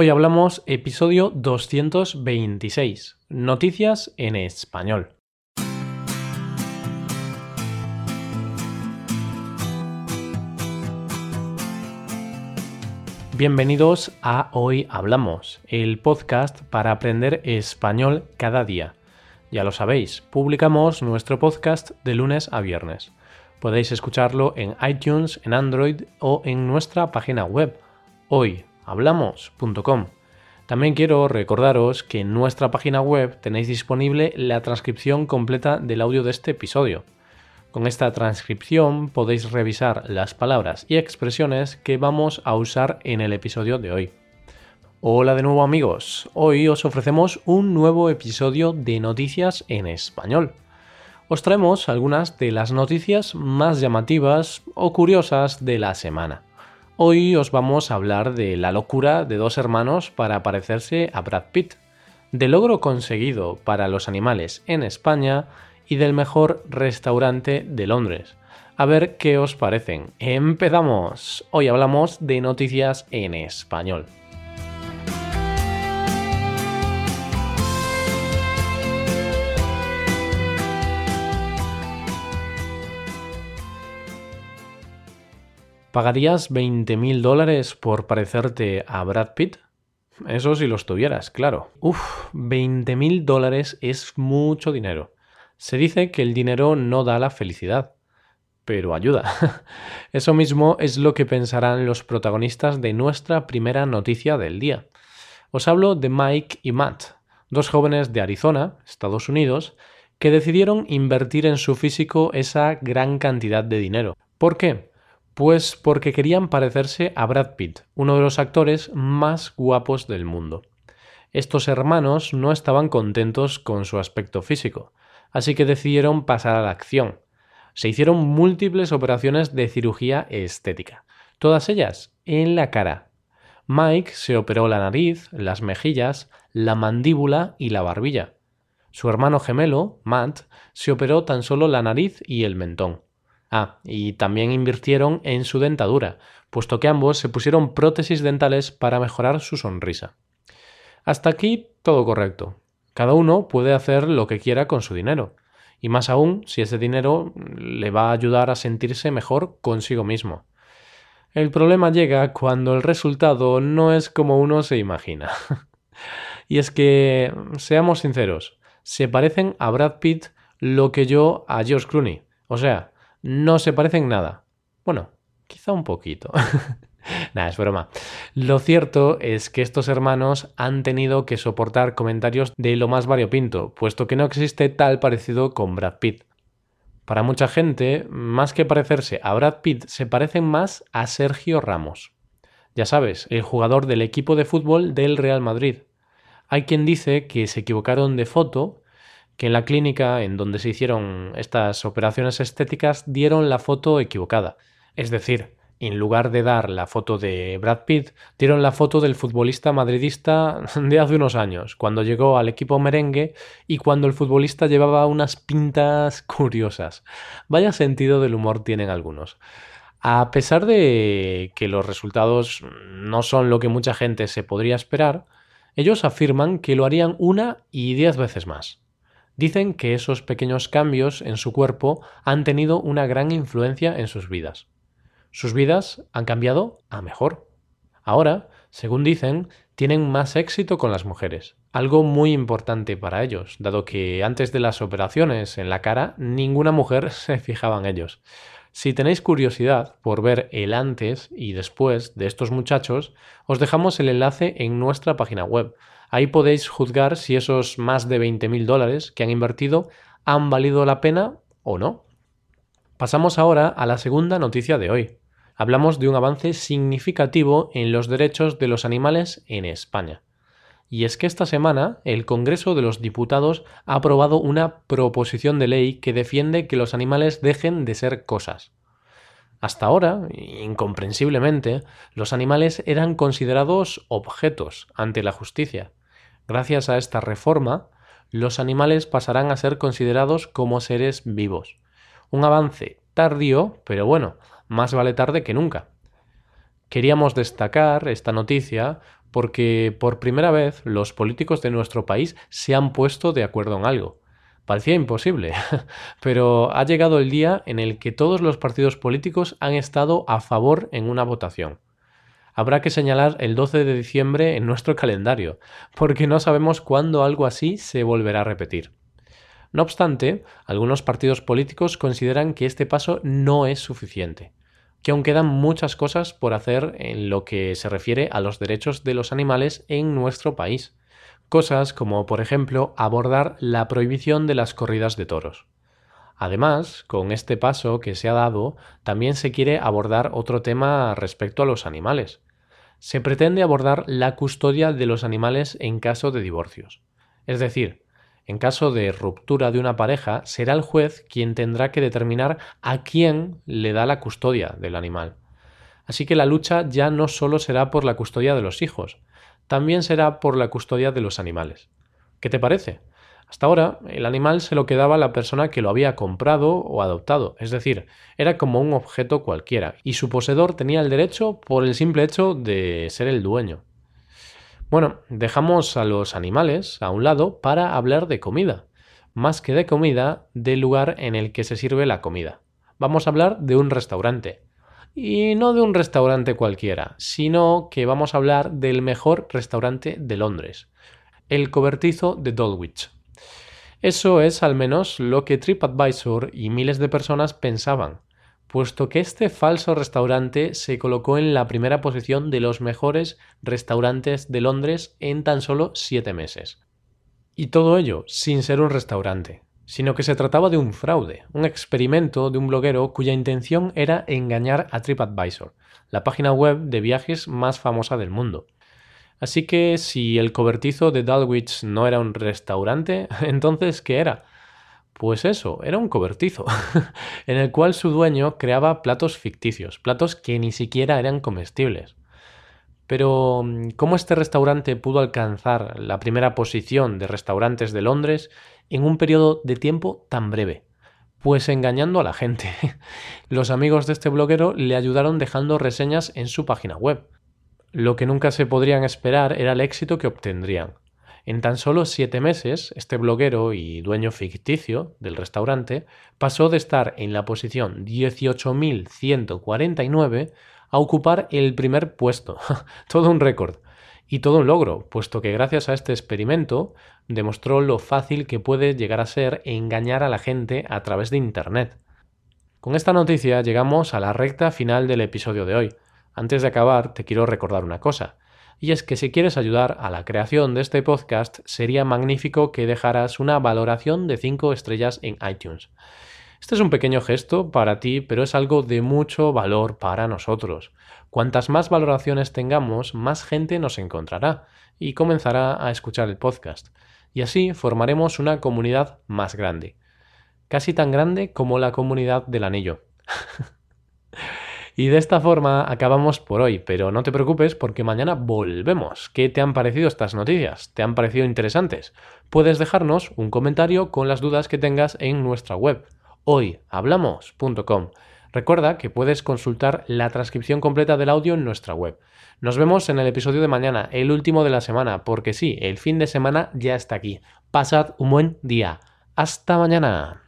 Hoy hablamos episodio 226, Noticias en español. Bienvenidos a Hoy Hablamos, el podcast para aprender español cada día. Ya lo sabéis, publicamos nuestro podcast de lunes a viernes. Podéis escucharlo en iTunes, en Android o en nuestra página web hoyhablamos.com. También quiero recordaros que en nuestra página web tenéis disponible la transcripción completa del audio de este episodio. Con esta transcripción podéis revisar las palabras y expresiones que vamos a usar en el episodio de hoy. Hola de nuevo amigos, hoy os ofrecemos un nuevo episodio de Noticias en Español. Os traemos algunas de las noticias más llamativas o curiosas de la semana. Hoy os vamos a hablar de la locura de dos hermanos para parecerse a Brad Pitt, del logro conseguido para los animales en España y del mejor restaurante de Londres. A ver qué os parecen. Empezamos. Hoy hablamos de noticias en español. ¿Pagarías 20.000 dólares por parecerte a Brad Pitt? Eso si los tuvieras, claro. Uf, 20.000 dólares es mucho dinero. Se dice que el dinero no da la felicidad, pero ayuda. Eso mismo es lo que pensarán los protagonistas de nuestra primera noticia del día. Os hablo de Mike y Matt, dos jóvenes de Arizona, Estados Unidos, que decidieron invertir en su físico esa gran cantidad de dinero. ¿Por qué? Pues porque querían parecerse a Brad Pitt, uno de los actores más guapos del mundo. Estos hermanos no estaban contentos con su aspecto físico, así que decidieron pasar a la acción. Se hicieron múltiples operaciones de cirugía estética, todas ellas en la cara. Mike se operó la nariz, las mejillas, la mandíbula y la barbilla. Su hermano gemelo, Matt, se operó tan solo la nariz y el mentón. Ah, y también invirtieron en su dentadura, puesto que ambos se pusieron prótesis dentales para mejorar su sonrisa. Hasta aquí todo correcto. Cada uno puede hacer lo que quiera con su dinero, y más aún si ese dinero le va a ayudar a sentirse mejor consigo mismo. El problema llega cuando el resultado no es como uno se imagina. y es que, seamos sinceros, se parecen a Brad Pitt lo que yo a George Clooney. O sea, no se parecen nada. Bueno, quizá un poquito. Nada, es broma. Lo cierto es que estos hermanos han tenido que soportar comentarios de lo más variopinto, puesto que no existe tal parecido con Brad Pitt. Para mucha gente, más que parecerse a Brad Pitt, se parecen más a Sergio Ramos. Ya sabes, el jugador del equipo de fútbol del Real Madrid. Hay quien dice que se equivocaron de foto que en la clínica en donde se hicieron estas operaciones estéticas dieron la foto equivocada. Es decir, en lugar de dar la foto de Brad Pitt, dieron la foto del futbolista madridista de hace unos años, cuando llegó al equipo merengue y cuando el futbolista llevaba unas pintas curiosas. Vaya sentido del humor tienen algunos. A pesar de que los resultados no son lo que mucha gente se podría esperar, ellos afirman que lo harían una y diez veces más. Dicen que esos pequeños cambios en su cuerpo han tenido una gran influencia en sus vidas. Sus vidas han cambiado a mejor. Ahora, según dicen, tienen más éxito con las mujeres, algo muy importante para ellos, dado que antes de las operaciones en la cara ninguna mujer se fijaba en ellos. Si tenéis curiosidad por ver el antes y después de estos muchachos, os dejamos el enlace en nuestra página web Ahí podéis juzgar si esos más de 20.000 dólares que han invertido han valido la pena o no. Pasamos ahora a la segunda noticia de hoy. Hablamos de un avance significativo en los derechos de los animales en España. Y es que esta semana el Congreso de los Diputados ha aprobado una proposición de ley que defiende que los animales dejen de ser cosas. Hasta ahora, incomprensiblemente, los animales eran considerados objetos ante la justicia, Gracias a esta reforma, los animales pasarán a ser considerados como seres vivos. Un avance tardío, pero bueno, más vale tarde que nunca. Queríamos destacar esta noticia porque por primera vez los políticos de nuestro país se han puesto de acuerdo en algo. Parecía imposible, pero ha llegado el día en el que todos los partidos políticos han estado a favor en una votación. Habrá que señalar el 12 de diciembre en nuestro calendario, porque no sabemos cuándo algo así se volverá a repetir. No obstante, algunos partidos políticos consideran que este paso no es suficiente que aún quedan muchas cosas por hacer en lo que se refiere a los derechos de los animales en nuestro país. Cosas como, por ejemplo, abordar la prohibición de las corridas de toros. Además, con este paso que se ha dado, también se quiere abordar otro tema respecto a los animales. Se pretende abordar la custodia de los animales en caso de divorcios. Es decir, en caso de ruptura de una pareja, será el juez quien tendrá que determinar a quién le da la custodia del animal. Así que la lucha ya no solo será por la custodia de los hijos, también será por la custodia de los animales. ¿Qué te parece? Hasta ahora, el animal se lo quedaba la persona que lo había comprado o adoptado, es decir, era como un objeto cualquiera, y su poseedor tenía el derecho por el simple hecho de ser el dueño. Bueno, dejamos a los animales a un lado para hablar de comida. Más que de comida, del lugar en el que se sirve la comida. Vamos a hablar de un restaurante. Y no de un restaurante cualquiera, sino que vamos a hablar del mejor restaurante de Londres, el cobertizo de Dulwich. Eso es al menos lo que TripAdvisor y miles de personas pensaban, puesto que este falso restaurante se colocó en la primera posición de los mejores restaurantes de Londres en tan solo siete meses. Y todo ello sin ser un restaurante, sino que se trataba de un fraude, un experimento de un bloguero cuya intención era engañar a TripAdvisor, la página web de viajes más famosa del mundo. Así que si el cobertizo de Dulwich no era un restaurante, entonces ¿qué era? Pues eso, era un cobertizo, en el cual su dueño creaba platos ficticios, platos que ni siquiera eran comestibles. Pero, ¿cómo este restaurante pudo alcanzar la primera posición de restaurantes de Londres en un periodo de tiempo tan breve? Pues engañando a la gente. Los amigos de este bloguero le ayudaron dejando reseñas en su página web. Lo que nunca se podrían esperar era el éxito que obtendrían. En tan solo siete meses, este bloguero y dueño ficticio del restaurante pasó de estar en la posición 18.149 a ocupar el primer puesto. todo un récord. Y todo un logro, puesto que gracias a este experimento demostró lo fácil que puede llegar a ser engañar a la gente a través de Internet. Con esta noticia llegamos a la recta final del episodio de hoy. Antes de acabar, te quiero recordar una cosa y es que si quieres ayudar a la creación de este podcast, sería magnífico que dejaras una valoración de 5 estrellas en iTunes. Este es un pequeño gesto para ti, pero es algo de mucho valor para nosotros. Cuantas más valoraciones tengamos, más gente nos encontrará y comenzará a escuchar el podcast. Y así formaremos una comunidad más grande. Casi tan grande como la comunidad del anillo. Y de esta forma acabamos por hoy, pero no te preocupes porque mañana volvemos. ¿Qué te han parecido estas noticias? ¿Te han parecido interesantes? Puedes dejarnos un comentario con las dudas que tengas en nuestra web hoyhablamos.com. Recuerda que puedes consultar la transcripción completa del audio en nuestra web. Nos vemos en el episodio de mañana, el último de la semana, porque sí, el fin de semana ya está aquí. Pasad un buen día. Hasta mañana.